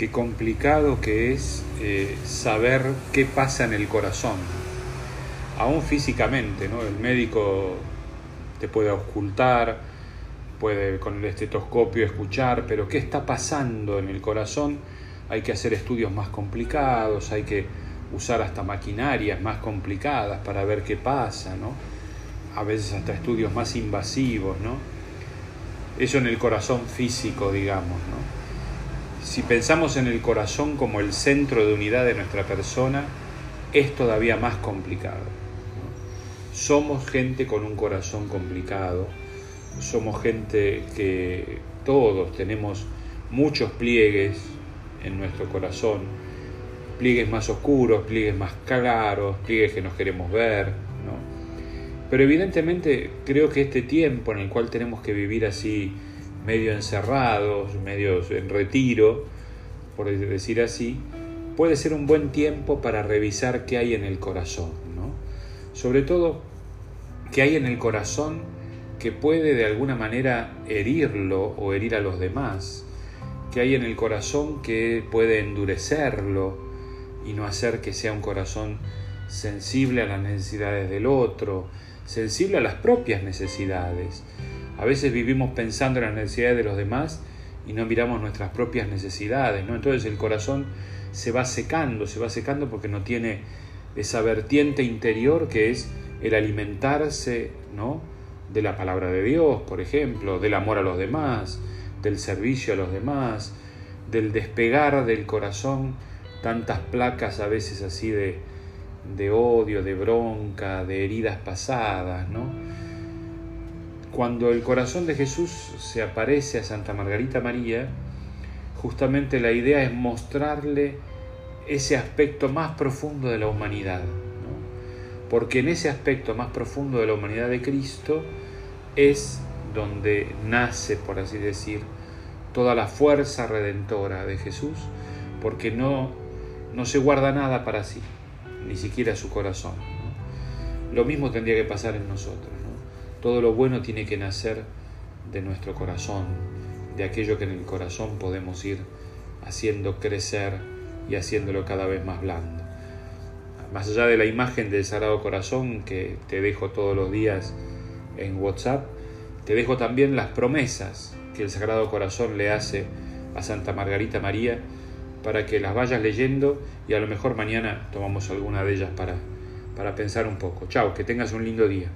qué complicado que es eh, saber qué pasa en el corazón, aún físicamente, ¿no? El médico te puede ocultar, puede con el estetoscopio escuchar, pero qué está pasando en el corazón, hay que hacer estudios más complicados, hay que usar hasta maquinarias más complicadas para ver qué pasa, ¿no? A veces hasta estudios más invasivos, ¿no? Eso en el corazón físico, digamos, ¿no? Si pensamos en el corazón como el centro de unidad de nuestra persona, es todavía más complicado. Somos gente con un corazón complicado, somos gente que todos tenemos muchos pliegues en nuestro corazón, pliegues más oscuros, pliegues más claros, pliegues que nos queremos ver. Pero evidentemente creo que este tiempo en el cual tenemos que vivir así, medio encerrados, medio en retiro, por decir así, puede ser un buen tiempo para revisar qué hay en el corazón, ¿no? Sobre todo, qué hay en el corazón que puede de alguna manera herirlo o herir a los demás, qué hay en el corazón que puede endurecerlo, y no hacer que sea un corazón sensible a las necesidades del otro, sensible a las propias necesidades. A veces vivimos pensando en las necesidades de los demás y no miramos nuestras propias necesidades, ¿no? Entonces el corazón se va secando, se va secando porque no tiene esa vertiente interior que es el alimentarse, ¿no? de la palabra de Dios, por ejemplo, del amor a los demás, del servicio a los demás, del despegar del corazón tantas placas a veces así de, de odio, de bronca, de heridas pasadas, ¿no? Cuando el corazón de Jesús se aparece a Santa Margarita María, justamente la idea es mostrarle ese aspecto más profundo de la humanidad, porque en ese aspecto más profundo de la humanidad de Cristo es donde nace, por así decir, toda la fuerza redentora de Jesús, porque no no se guarda nada para sí, ni siquiera su corazón. Lo mismo tendría que pasar en nosotros. Todo lo bueno tiene que nacer de nuestro corazón, de aquello que en el corazón podemos ir haciendo crecer y haciéndolo cada vez más blando. Más allá de la imagen del Sagrado Corazón que te dejo todos los días en WhatsApp, te dejo también las promesas que el Sagrado Corazón le hace a Santa Margarita María para que las vayas leyendo y a lo mejor mañana tomamos alguna de ellas para, para pensar un poco. Chao, que tengas un lindo día.